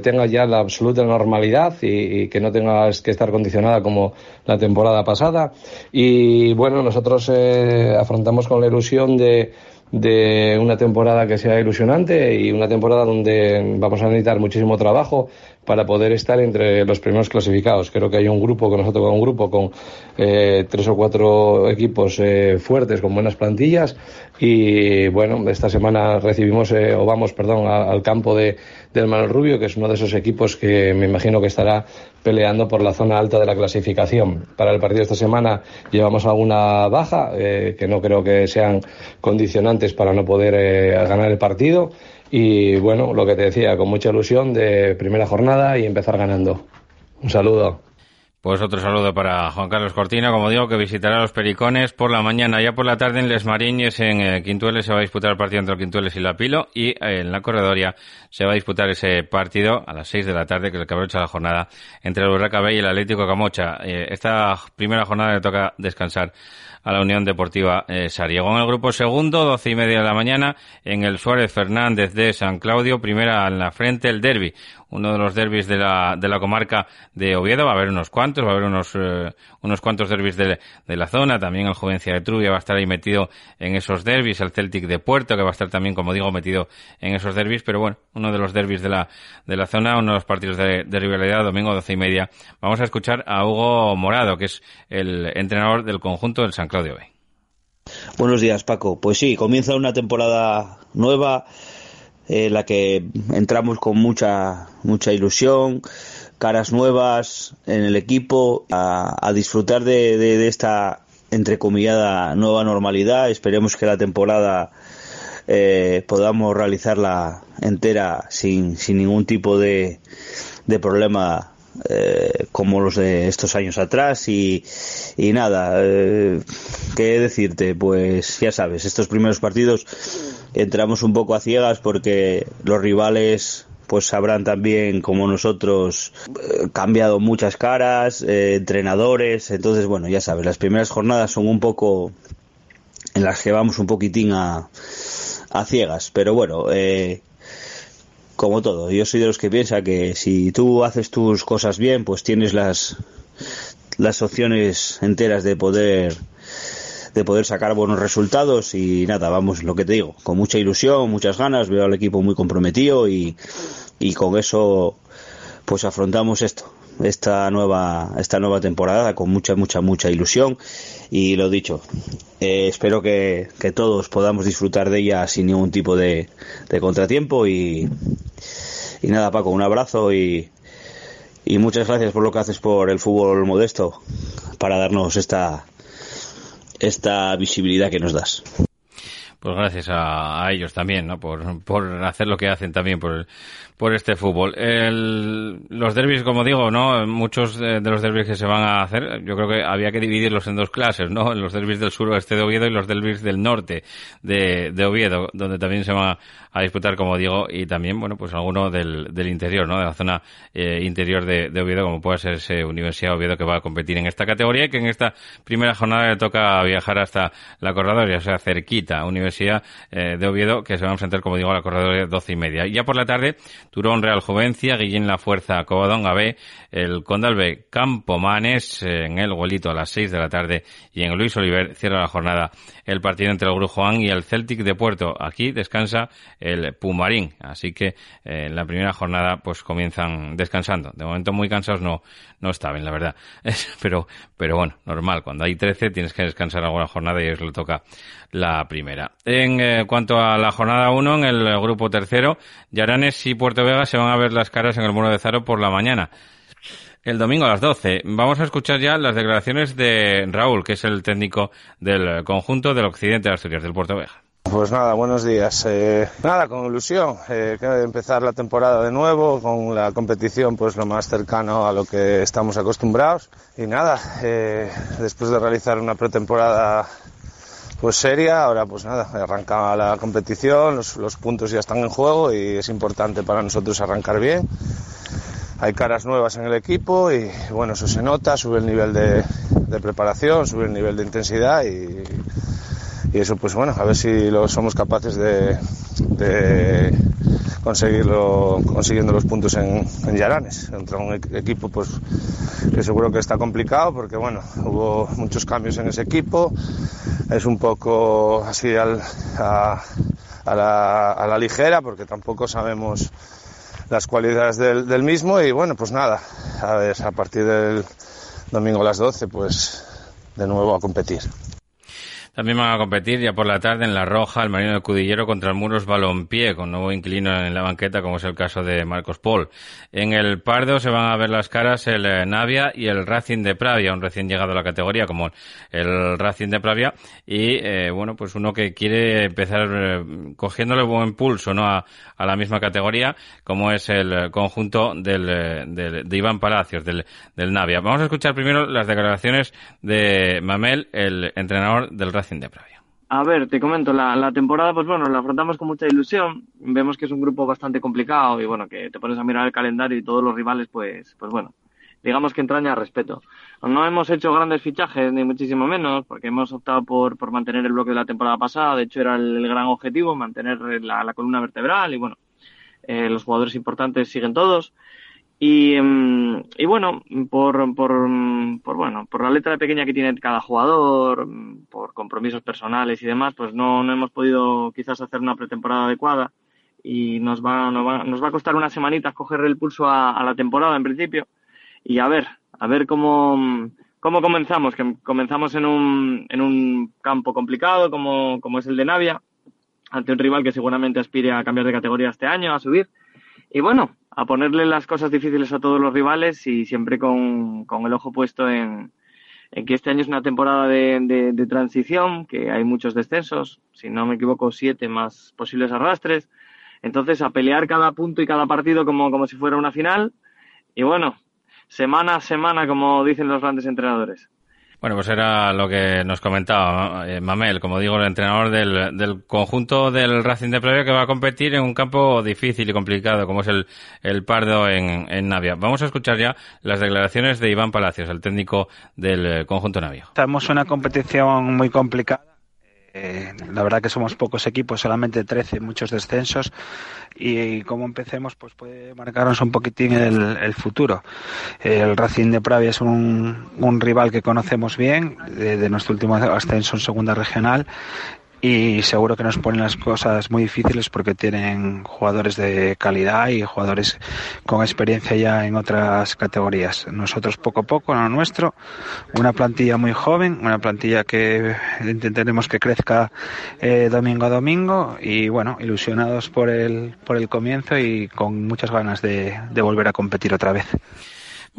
Speaker 15: tenga ya la absoluta normalidad y, que no tengas que estar condicionada como la temporada pasada. Y bueno, nosotros afrontamos con la ilusión de, de una temporada que sea ilusionante y una temporada donde vamos a necesitar muchísimo trabajo para poder estar entre los primeros clasificados. Creo que hay un grupo, que nosotros un grupo con eh, tres o cuatro equipos eh, fuertes, con buenas plantillas. Y bueno, esta semana recibimos, eh, o vamos, perdón, al campo de, del Manuel Rubio, que es uno de esos equipos que me imagino que estará peleando por la zona alta de la clasificación. Para el partido de esta semana llevamos alguna baja, que no creo que sean condicionantes para no poder ganar el partido y bueno, lo que te decía, con mucha ilusión de primera jornada y empezar ganando. Un saludo.
Speaker 1: Pues otro saludo para Juan Carlos Cortina, como digo, que visitará los Pericones por la mañana. Ya por la tarde en Les Mariñes, en eh, Quintueles, se va a disputar el partido entre el Quintueles y la Pilo. Y eh, en la Corredoria se va a disputar ese partido a las 6 de la tarde, que es el que abrocha la jornada, entre el Urraca y el Atlético Camocha. Eh, esta primera jornada le toca descansar a la Unión Deportiva eh, Sariego. En el grupo segundo, doce y media de la mañana, en el Suárez Fernández de San Claudio, primera en la frente, el derby uno de los derbis de la, de la comarca de Oviedo. Va a haber unos cuantos, va a haber unos, eh, unos cuantos derbis de, de, la zona. También el Jovencia de Trubia va a estar ahí metido en esos derbis. El Celtic de Puerto, que va a estar también, como digo, metido en esos derbis. Pero bueno, uno de los derbis de la, de la zona, uno de los partidos de, de rivalidad, domingo doce y media. Vamos a escuchar a Hugo Morado, que es el entrenador del conjunto del San Claudio B.
Speaker 16: Buenos días, Paco. Pues sí, comienza una temporada nueva en la que entramos con mucha, mucha ilusión, caras nuevas en el equipo, a, disfrutar de, de, esta entrecomillada nueva normalidad. Esperemos que la temporada eh, podamos realizarla entera sin, sin ningún tipo de, de problema eh, como los de estos años atrás y, y nada, eh, ¿qué decirte? Pues ya sabes, estos primeros partidos entramos un poco a ciegas porque los rivales pues sabrán también como nosotros eh, cambiado muchas caras, entrenadores, entonces bueno, ya sabes, las primeras jornadas son un poco en las que vamos un poquitín a, a ciegas, pero bueno, eh, como todo, yo soy de los que piensa que si tú haces tus cosas bien, pues tienes las las opciones enteras de poder de poder sacar buenos resultados y nada, vamos, lo que te digo, con mucha ilusión, muchas ganas, veo al equipo muy comprometido y, y con eso pues afrontamos esto, esta nueva, esta nueva temporada con mucha, mucha, mucha ilusión. Y lo dicho, eh, espero que, que, todos podamos disfrutar de ella sin ningún tipo de, de contratiempo y, y nada Paco, un abrazo y, muchas gracias por lo que haces por el fútbol modesto para darnos esta, esta visibilidad que nos das.
Speaker 1: Pues gracias a, ellos también, ¿no? Por, por hacer lo que hacen también por, por este fútbol. Los derbis, como digo, ¿no? Muchos de, los derbis que se van a hacer, yo creo que había que dividirlos en dos clases, ¿no? Los derbis del suroeste de Oviedo y los derbis del norte de, de Oviedo, donde también se van a, disputar, como digo, y también, bueno, pues alguno del, del interior, ¿no? De la zona eh, interior de, Oviedo, como puede ser ese Universidad Oviedo que va a competir en esta categoría y que en esta primera jornada le toca viajar hasta la Corredoria, o sea, cerquita, Universidad eh, de Oviedo, que se va a enfrentar, como digo, a la Corredoria doce y media. Ya por la tarde, Turón Real Jovencia, Guillén La Fuerza Covadonga B, el Condalbe Campomanes en el Huelito a las 6 de la tarde y en Luis Oliver cierra la jornada el partido entre el Grujoán y el Celtic de Puerto. Aquí descansa el Pumarín, así que eh, en la primera jornada pues comienzan descansando. De momento muy cansados no, no estaban, la verdad. [laughs] pero, pero bueno, normal, cuando hay 13 tienes que descansar alguna jornada y eso le toca la primera. En eh, cuanto a la jornada 1, en el grupo tercero, Yaranes y Puerto Vega se van a ver las caras en el muro de Zaro por la mañana el domingo a las 12. Vamos a escuchar ya las declaraciones de Raúl, que es el técnico del conjunto del occidente de Asturias, del Puerto Vega.
Speaker 17: Pues nada, buenos días. Eh, nada, con ilusión. Eh, empezar la temporada de nuevo, con la competición pues lo más cercano a lo que estamos acostumbrados. Y nada, eh, después de realizar una pretemporada pues seria, ahora pues nada, arranca la competición, los, puntos ya están en juego y es importante para nosotros arrancar bien. Hay caras nuevas en el equipo y bueno, eso se nota, sube el nivel de, preparación, sube el nivel de intensidad y, eso pues bueno, a ver si lo somos capaces de conseguirlo consiguiendo los puntos en, en Yaranes. Contra un e- equipo pues que seguro que está complicado porque bueno hubo muchos cambios en ese equipo. Es un poco así al, a, la, a la ligera porque tampoco sabemos las cualidades del, del mismo. Y bueno pues nada a ver a partir del domingo a las 12 pues de nuevo a competir
Speaker 1: También van a competir ya por la tarde en La Roja el Marino de Cudillero contra el Muros Balompié, con nuevo inquilino en la banqueta, como es el caso de Marcos Paul. En el Pardo se van a ver las caras el eh, Navia y el Racing de Pravia, un recién llegado a la categoría como el Racing de Pravia. Y eh, bueno, pues uno que quiere empezar eh, cogiéndole buen pulso ¿no? a, la misma categoría, como es el conjunto del, eh, del- de Iván Palacios, del, del Navia. Vamos a escuchar primero las declaraciones de Mamel, el entrenador del Racing de.
Speaker 18: A ver, te comento, la, la temporada, pues bueno, la afrontamos con mucha ilusión. Vemos que es un grupo bastante complicado y bueno, que te pones a mirar el calendario y todos los rivales, pues, pues bueno, digamos que entraña respeto. No hemos hecho grandes fichajes, ni muchísimo menos, porque hemos optado por, por mantener el bloque de la temporada pasada. De hecho, era el, el gran objetivo, mantener la, la columna vertebral y bueno, eh, los jugadores importantes siguen todos. Y, mm, y bueno, por, por, por, bueno, por la letra pequeña que tiene cada jugador, por compromisos personales y demás, pues no, no hemos podido quizás hacer una pretemporada adecuada y nos va, nos va, nos va a costar unas semanitas coger el pulso a, a la temporada en principio y a ver, a ver cómo, cómo comenzamos, que comenzamos en un, en un campo complicado como, como es el de Navia, ante un rival que seguramente aspire a cambiar de categoría este año, a subir. Y bueno, a ponerle las cosas difíciles a todos los rivales y siempre con, con el ojo puesto en, en que este año es una temporada de, de, de transición, que hay muchos descensos, si no me equivoco, siete más posibles arrastres. Entonces, a pelear cada punto y cada partido como, como si fuera una final. Y bueno, semana a semana, como dicen los grandes entrenadores.
Speaker 1: Bueno, pues era lo que nos comentaba eh, Mamel, como digo, el entrenador del, del conjunto del Racing de Previa que va a competir en un campo difícil y complicado como es el, el Pardo en, en Navia. Vamos a escuchar ya las declaraciones de Iván Palacios, el técnico del eh, conjunto Navia.
Speaker 19: Estamos en una competición muy complicada. Eh, la verdad que somos pocos equipos, solamente 13, muchos descensos. Y como empecemos, pues puede marcarnos un poquitín el, futuro. El Racing de Pravia es un, un rival que conocemos bien, de, de nuestro último ascenso en segunda regional. Y seguro que nos ponen las cosas muy difíciles porque tienen jugadores de calidad y jugadores con experiencia ya en otras categorías. Nosotros poco a poco, lo nuestro, una plantilla muy joven, una plantilla que intentaremos que crezca eh, domingo a domingo y bueno, ilusionados por el, por el comienzo y con muchas ganas de volver a competir otra vez.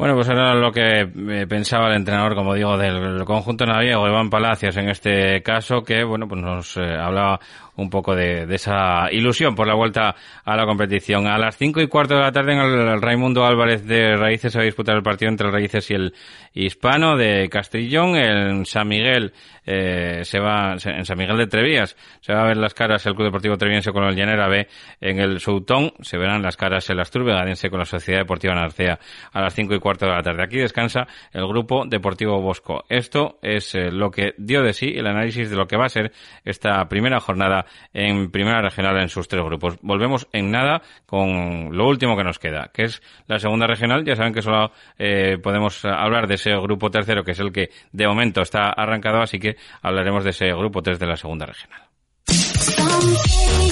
Speaker 1: Bueno, pues era lo que eh, pensaba el entrenador, como digo, del conjunto naviego, Iván Palacios, en este caso, que, bueno, pues nos eh, hablaba un poco de, de, esa ilusión por la vuelta a la competición. A las cinco y cuarto de la tarde en el Raimundo Álvarez de Raíces se va a disputar el partido entre Raíces y el Hispano de Castrillón. En San Miguel eh, se va, en San Miguel de Trevías se va a ver las caras el Club Deportivo Treviense con el Llanera B. En el Soutón se verán las caras el Asturbe Gadense con la Sociedad Deportiva Narcea a las cinco y cuarto de la tarde. Aquí descansa el Grupo Deportivo Bosco. Esto es eh, lo que dio de sí el análisis de lo que va a ser esta primera jornada en primera regional en sus tres grupos. Volvemos en nada con lo último que nos queda, que es la segunda regional. Ya saben que solo eh, podemos hablar de ese grupo tercero, que es el que de momento está arrancado, así que hablaremos de ese grupo 3 de la segunda regional.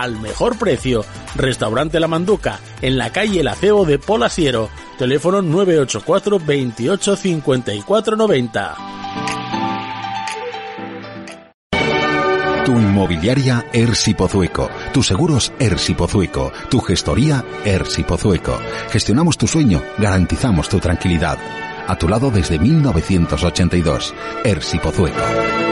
Speaker 9: al mejor precio. Restaurante La Manduca, en la calle El Aceo de Polasiero. Teléfono 984 28 54 90.
Speaker 20: Tu inmobiliaria Ersi Pozueco, tus seguros Ersi Pozueco, tu gestoría Ersi Pozueco. Gestionamos tu sueño, garantizamos tu tranquilidad. A tu lado desde 1982. Ersi Pozueco.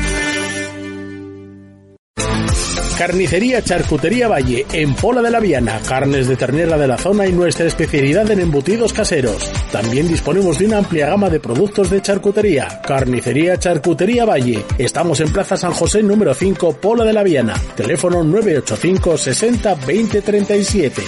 Speaker 9: Carnicería Charcutería Valle, en Pola de la Viana, carnes de ternera de la zona y nuestra especialidad en embutidos caseros. También disponemos de una amplia gama de productos de charcutería. Carnicería Charcutería Valle. Estamos en Plaza San José número 5, Pola de la Viana. Teléfono 985 60 20 37.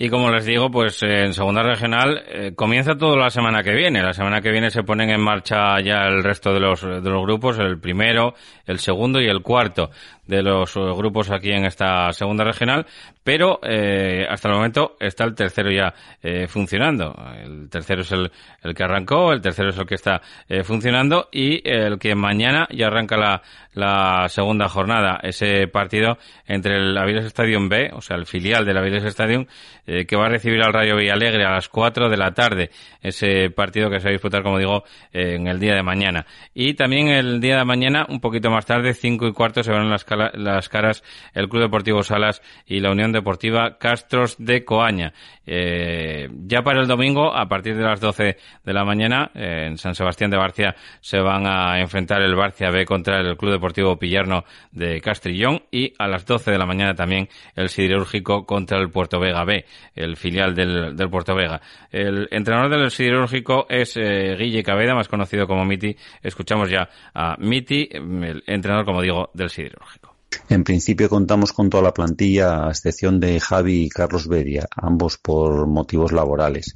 Speaker 1: Y como les digo, pues eh, en segunda regional eh, comienza todo la semana que viene. La semana que viene se ponen en marcha ya el resto de los, de los grupos, el primero, el segundo y el cuarto de los eh, grupos aquí en esta segunda regional, pero eh, hasta el momento está el tercero ya eh, funcionando. El tercero es el, el, que arrancó, el tercero es el que está eh, funcionando y el que mañana ya arranca la, la segunda jornada, ese partido entre el Aviles Stadium B, o sea, el filial del Aviles Stadium, que va a recibir al Rayo Villalegre a las 4 de la tarde, ese partido que se va a disputar, como digo, en el día de mañana. Y también el día de mañana, un poquito más tarde, 5 y cuarto, se van las, las caras el Club Deportivo Salas y la Unión Deportiva Castros de Coaña. Eh, ya para el domingo, a partir de las 12 de la mañana, eh, en San Sebastián de Barcia se van a enfrentar el Barcia B contra el Club Deportivo Pillarno de Castrillón y a las 12 de la mañana también el Siderúrgico contra el Puerto Vega B, el filial del, del Puerto Vega. El entrenador del Siderúrgico es eh, Guille Cabeda, más conocido como Miti. Escuchamos ya a Miti, el entrenador, como digo, del Siderúrgico.
Speaker 21: En principio contamos con toda la plantilla, a excepción de Javi y Carlos Beria, ambos por motivos laborales.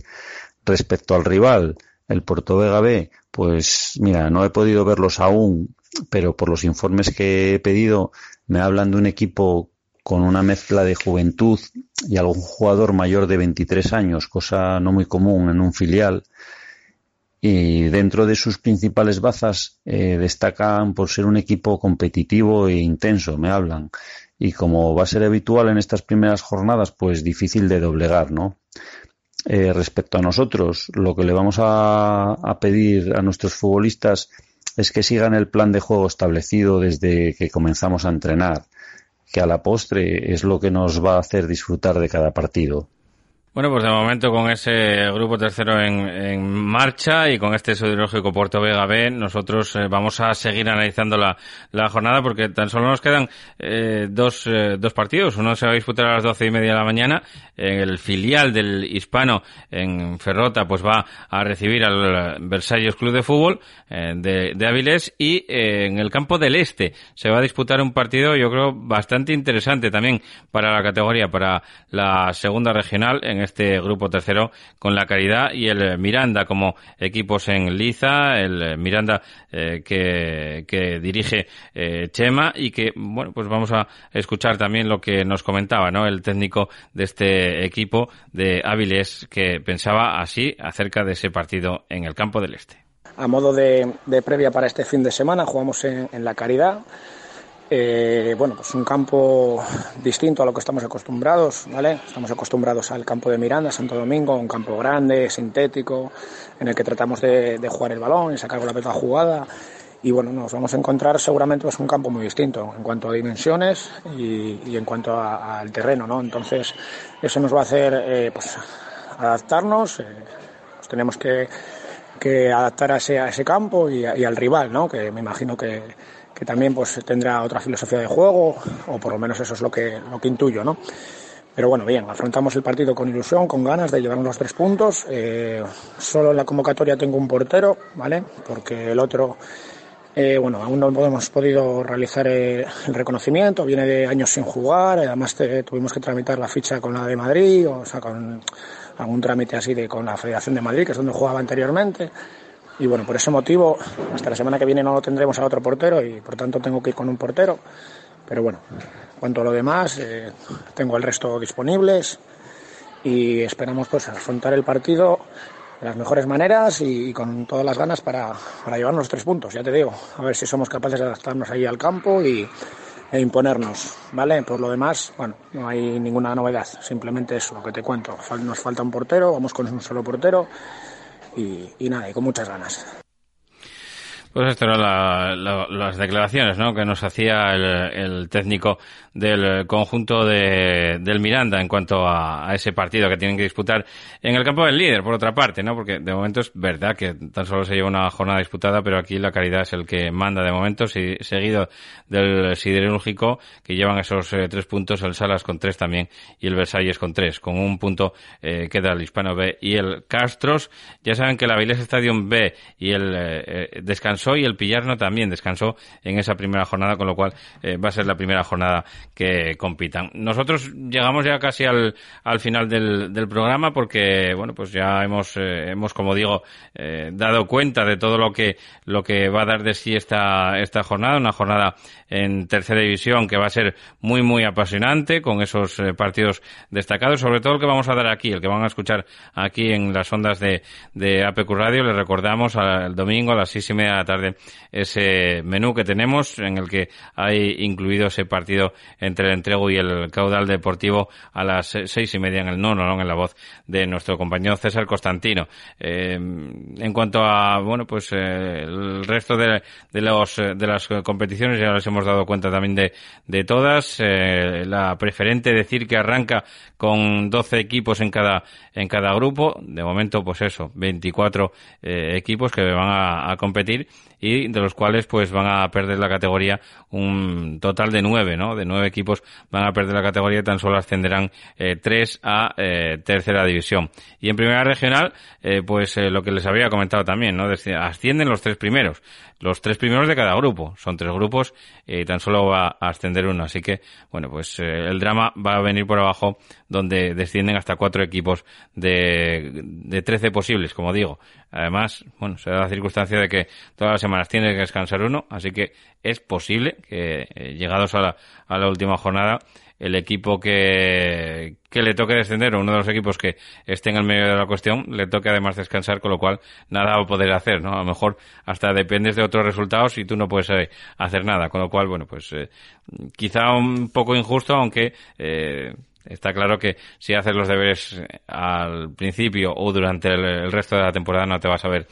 Speaker 21: Respecto al rival, el Puerto Vega pues mira, no he podido verlos aún, pero por los informes que he pedido me hablan de un equipo con una mezcla de juventud y algún jugador mayor de 23 años, cosa no muy común en un filial, y dentro de sus principales bazas eh, destacan por ser un equipo competitivo e intenso, me hablan. Y como va a ser habitual en estas primeras jornadas, pues difícil de doblegar, ¿no? Eh, respecto a nosotros, lo que le vamos a, a pedir a nuestros futbolistas es que sigan el plan de juego establecido desde que comenzamos a entrenar, que a la postre es lo que nos va a hacer disfrutar de cada partido.
Speaker 1: Bueno, pues de momento con ese grupo tercero en, en marcha y con este ideológico Puerto Vega B, nosotros eh, vamos a seguir analizando la, jornada porque tan solo nos quedan eh, dos, eh, dos partidos. Uno se va a disputar a las doce y media de la mañana. El filial del hispano en Ferrota pues va a recibir al Versalles Club de Fútbol de, de Avilés y en el campo del Este se va a disputar un partido yo creo bastante interesante también para la categoría, para la segunda regional en este grupo tercero con la Caridad y el Miranda como equipos en liza, el Miranda eh, que, dirige eh, Chema y que, bueno, pues vamos a escuchar también lo que nos comentaba, ¿no? El técnico de este equipo de Áviles que pensaba así acerca de ese partido en el campo del Este.
Speaker 22: A modo de, previa para este fin de semana jugamos en la Caridad. Eh, bueno, pues un campo distinto a lo que estamos acostumbrados, ¿vale? Estamos acostumbrados al campo de Miranda, Santo Domingo, un campo grande, sintético, en el que tratamos de, jugar el balón y sacar la pelota jugada. Y bueno, nos vamos a encontrar seguramente pues un campo muy distinto en cuanto a dimensiones y, en cuanto al terreno, ¿no? Entonces, eso nos va a hacer eh, pues adaptarnos, eh, tenemos que adaptar a ese, a ese campo y, y, al rival, ¿no? Que me imagino que, que también pues tendrá otra filosofía de juego, o por lo menos eso es lo que, lo que intuyo, ¿no? Pero bueno, bien, afrontamos el partido con ilusión, con ganas de llevarnos los tres puntos. Eh, solo en la convocatoria tengo un portero, ¿vale? Porque el otro, eh, bueno, aún no hemos podido realizar eh, el reconocimiento, viene de años sin jugar, además te, tuvimos que tramitar la ficha con la de Madrid, o sea, con algún trámite así de con la Federación de Madrid, que es donde jugaba anteriormente. Y bueno, por ese motivo, hasta la semana que viene no lo tendremos a otro portero y por tanto tengo que ir con un portero. Pero bueno, cuanto a lo demás, eh, tengo el resto disponibles y esperamos pues afrontar el partido de las mejores maneras y, con todas las ganas para, para, llevarnos tres puntos, ya te digo. A ver si somos capaces de adaptarnos ahí al campo y, e imponernos, ¿vale? Por lo demás, bueno, no hay ninguna novedad, simplemente eso, lo que te cuento. Nos falta un portero, vamos con un solo portero y, nada, y con muchas ganas.
Speaker 1: Pues esto eran la, la, las declaraciones ¿no? que nos hacía el, técnico del conjunto de, del Miranda en cuanto a, ese partido que tienen que disputar en el campo del líder, por otra parte, ¿no? Porque de momento es verdad que tan solo se lleva una jornada disputada, pero aquí la calidad es el que manda de momento, seguido del siderúrgico, que llevan esos eh, tres puntos, el Salas con tres también y el Versalles con tres. Con un punto eh, queda el Hispano B y el Castros. Ya saben que el Avilés Stadium B y el eh, descansó y el Pillarno también descansó en esa primera jornada, con lo cual eh, va a ser la primera jornada que compitan. Nosotros llegamos ya casi al, al final del, del programa porque, bueno, pues ya hemos, eh, hemos como digo, eh, dado cuenta de todo lo que, lo que va a dar de sí esta, esta jornada, una jornada en tercera división que va a ser muy, muy apasionante con esos partidos destacados, sobre todo el que vamos a dar aquí, el que van a escuchar aquí en las ondas de, de APQ Radio. Les recordamos el domingo a las seis y media de la tarde ese menú que tenemos en el que hay incluido ese partido entre el entrego y el caudal deportivo a las seis y media en el no, no, en la voz de nuestro compañero César Constantino. Eh, en cuanto a, bueno, pues eh, el resto de, los, de las competiciones ya les hemos dado cuenta también de, de todas. Eh, la preferente decir que arranca con 12 equipos en cada, en cada grupo. De momento, pues eso, 24 eh, equipos que van a competir y de los cuales pues van a perder la categoría un total de nueve, ¿no? De nueve equipos van a perder la categoría y tan solo ascenderán eh, tres a eh, tercera división. Y en primera regional, eh, pues eh, lo que les había comentado también, ¿no? Ascienden los tres primeros los tres primeros de cada grupo. Son tres grupos y tan solo va a ascender uno. Así que, bueno, pues eh, el drama va a venir por abajo donde descienden hasta cuatro equipos de, de 13 posibles, como digo. Además, bueno, se da la circunstancia de que todas las semanas tiene que descansar uno, así que es posible que eh, llegados a la, a la última jornada el equipo que, que le toque descender o uno de los equipos que esté en el medio de la cuestión le toque además descansar, con lo cual nada va a poder hacer, ¿no? A lo mejor hasta dependes de otros resultados y tú no puedes eh, hacer nada, con lo cual, bueno, pues eh, quizá un poco injusto, aunque eh, Está claro que si haces los deberes al principio o durante el, resto de la temporada no te vas a ver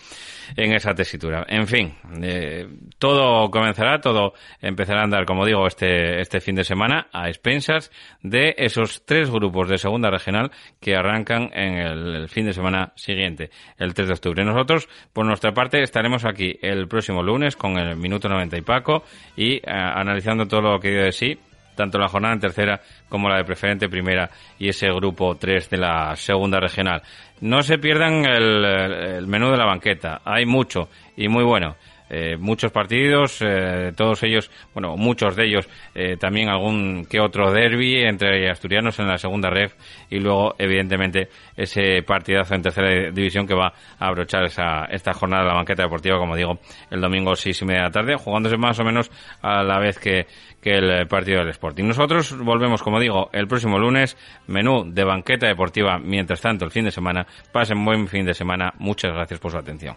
Speaker 1: en esa tesitura. En fin, eh, todo comenzará, todo empezará a andar, como digo, este, este fin de semana a expensas de esos tres grupos de segunda regional que arrancan en el, el fin de semana siguiente, el 3 de octubre. Nosotros, por nuestra parte, estaremos aquí el próximo lunes con el minuto 90 y Paco y eh, analizando todo lo que dio de sí tanto la jornada en tercera como la de preferente primera y ese grupo 3 de la segunda regional. No se pierdan el, el menú de la banqueta, hay mucho y muy bueno. Eh, muchos partidos, eh, todos ellos, bueno, muchos de ellos, eh, también algún que otro derby entre asturianos en la segunda ref y luego, evidentemente, ese partidazo en tercera división que va a abrochar esa, esta jornada de la banqueta deportiva, como digo, el domingo seis y media de la tarde, jugándose más o menos a la vez que, que el partido del Sporting. Nosotros volvemos, como digo, el próximo lunes, menú de banqueta deportiva, mientras tanto el fin de semana. Pasen buen fin de semana. Muchas gracias por su atención.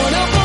Speaker 23: Me muero